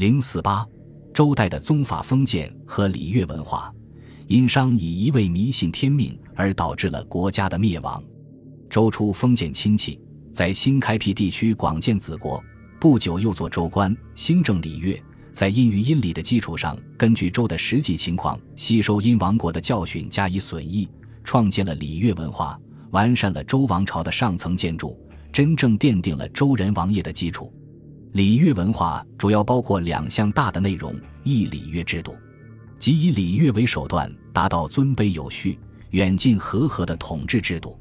零四八，周代的宗法封建和礼乐文化，殷商以一味迷信天命而导致了国家的灭亡。周初封建亲戚在新开辟地区广建子国，不久又做州官，兴政礼乐。在殷于殷礼的基础上，根据周的实际情况，吸收殷王国的教训加以损益，创建了礼乐文化，完善了周王朝的上层建筑，真正奠定了周人王业的基础。礼乐文化主要包括两项大的内容：一、礼乐制度，即以礼乐为手段，达到尊卑有序、远近和合的统治制度。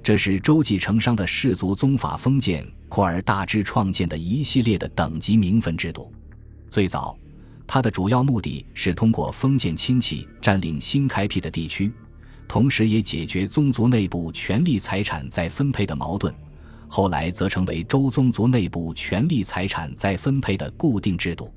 这是周继承商的氏族宗法封建扩而大之创建的一系列的等级名分制度。最早，它的主要目的是通过封建亲戚占领新开辟的地区，同时也解决宗族内部权力财产再分配的矛盾。后来则成为周宗族内部权力财产再分配的固定制度。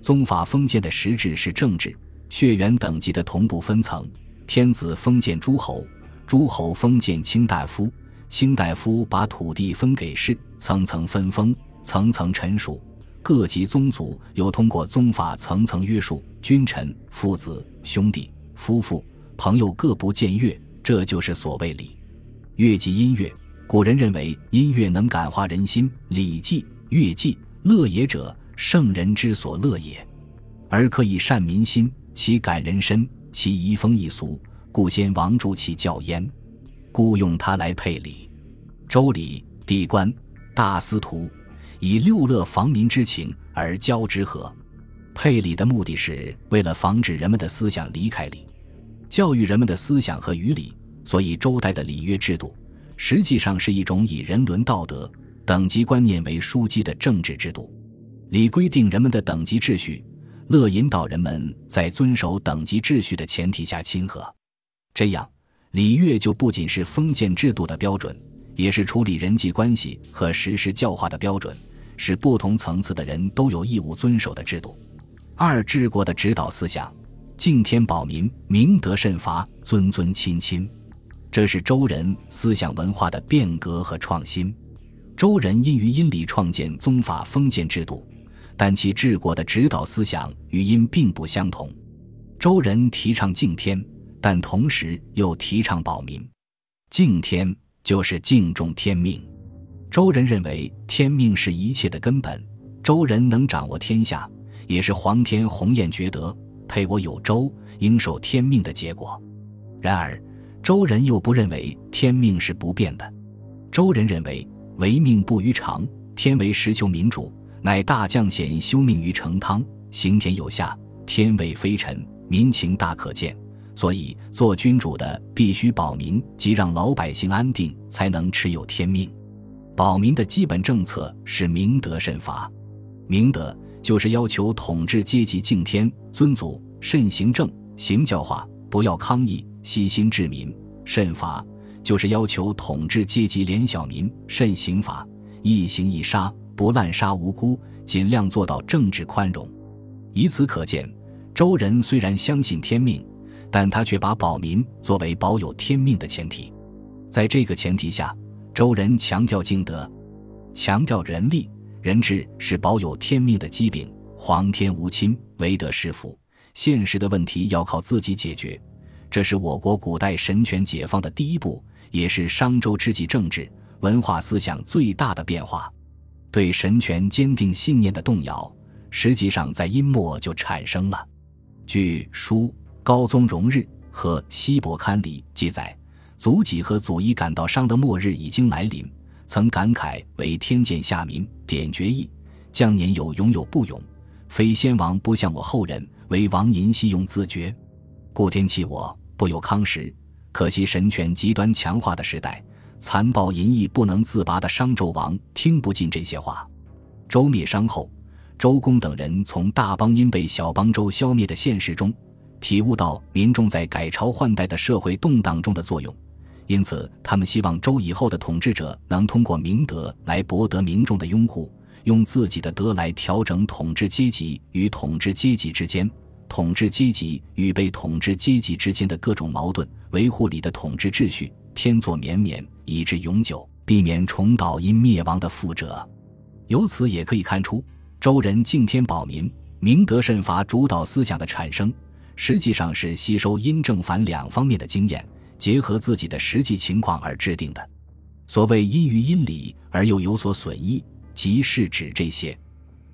宗法封建的实质是政治血缘等级的同步分层：天子封建诸侯，诸侯封建卿大夫，卿大夫把土地分给士，层层分封，层层臣属。各级宗族又通过宗法层层约束君臣、父子、兄弟、夫妇、朋友各不僭越，这就是所谓礼。乐即音乐，古人认为音乐能感化人心，礼记、乐记、乐也者，圣人之所乐也，而可以善民心，其感人深，其移风易俗，故先王助其教焉，故用它来配礼。周礼、地官、大司徒。以六乐防民之情而教之和，配礼的目的是为了防止人们的思想离开礼，教育人们的思想和于礼。所以周代的礼乐制度实际上是一种以人伦道德、等级观念为枢机的政治制度。礼规定人们的等级秩序，乐引导人们在遵守等级秩序的前提下亲和。这样，礼乐就不仅是封建制度的标准，也是处理人际关系和实施教化的标准。是不同层次的人都有义务遵守的制度。二治国的指导思想：敬天保民，明德慎罚，尊尊亲亲。这是周人思想文化的变革和创新。周人因于殷礼创建宗法封建制度，但其治国的指导思想与殷并不相同。周人提倡敬天，但同时又提倡保民。敬天就是敬重天命。周人认为天命是一切的根本，周人能掌握天下，也是皇天鸿雁觉得配我有周，应受天命的结果。然而，周人又不认为天命是不变的。周人认为唯命不于常，天为实求民主，乃大将显修命于成汤，行天有下，天为非臣，民情大可见。所以，做君主的必须保民，即让老百姓安定，才能持有天命。保民的基本政策是明德慎罚，明德就是要求统治阶级敬天尊祖，慎行政，行教化，不要抗议，悉心治民；慎罚就是要求统治阶级怜小民，慎刑法，一刑一杀，不滥杀无辜，尽量做到政治宽容。以此可见，周人虽然相信天命，但他却把保民作为保有天命的前提。在这个前提下。周人强调敬德，强调仁力，人治是保有天命的基柄。皇天无亲，唯德是辅。现实的问题要靠自己解决，这是我国古代神权解放的第一步，也是商周之际政治文化思想最大的变化。对神权坚定信念的动摇，实际上在殷末就产生了。据《书高宗荣日》和《西伯堪》里记载。祖己和祖乙感到商的末日已经来临，曾感慨为天见下民，点决议，将年有勇有不勇，非先王不向我后人，为王淫戏用自绝，故天弃我，不有康时。可惜神权极端强化的时代，残暴淫逸不能自拔的商纣王听不进这些话。周灭商后，周公等人从大邦因被小邦周消灭的现实中，体悟到民众在改朝换代的社会动荡中的作用。因此，他们希望周以后的统治者能通过明德来博得民众的拥护，用自己的德来调整统治阶级与统治阶级之间、统治阶级与被统治阶级之间的各种矛盾，维护里的统治秩序，天作绵绵，以至永久，避免重蹈因灭亡的覆辙。由此也可以看出，周人敬天保民，明德慎罚主导思想的产生，实际上是吸收因正反两方面的经验，结合自己的实际情况而制定的。所谓因于因理而又有所损益，即是指这些。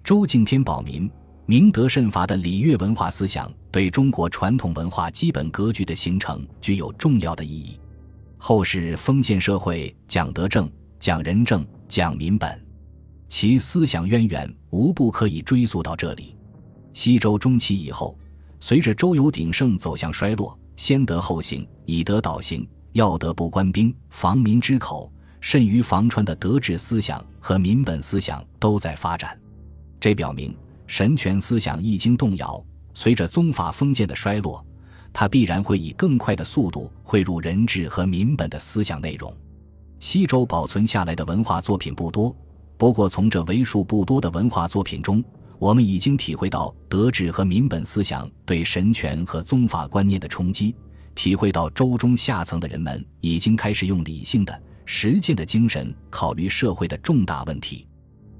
周敬天保民。明德慎罚的礼乐文化思想，对中国传统文化基本格局的形成具有重要的意义。后世封建社会讲德政、讲仁政、讲民本，其思想渊源无不可以追溯到这里。西周中期以后，随着周游鼎盛走向衰落，先德后行，以德导行，要德不官兵，防民之口，甚于防川的德治思想和民本思想都在发展。这表明。神权思想一经动摇，随着宗法封建的衰落，它必然会以更快的速度汇入人治和民本的思想内容。西周保存下来的文化作品不多，不过从这为数不多的文化作品中，我们已经体会到德治和民本思想对神权和宗法观念的冲击，体会到周中下层的人们已经开始用理性的、实践的精神考虑社会的重大问题。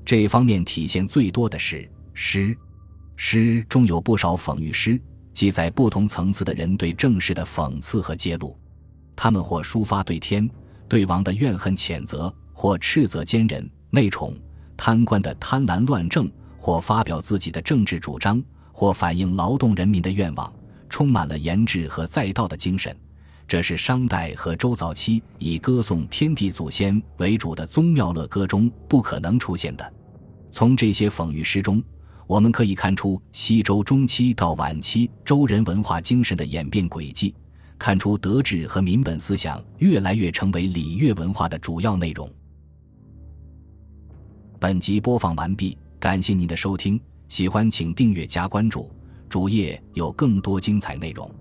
这方面体现最多的是。诗，诗中有不少讽喻诗，记载不同层次的人对政事的讽刺和揭露。他们或抒发对天、对王的怨恨谴责，或斥责奸人、内宠、贪官的贪婪乱政，或发表自己的政治主张，或反映劳动人民的愿望，充满了研制和载道的精神。这是商代和周早期以歌颂天地祖先为主的宗庙乐歌中不可能出现的。从这些讽喻诗中。我们可以看出西周中期到晚期周人文化精神的演变轨迹，看出德治和民本思想越来越成为礼乐文化的主要内容。本集播放完毕，感谢您的收听，喜欢请订阅加关注，主页有更多精彩内容。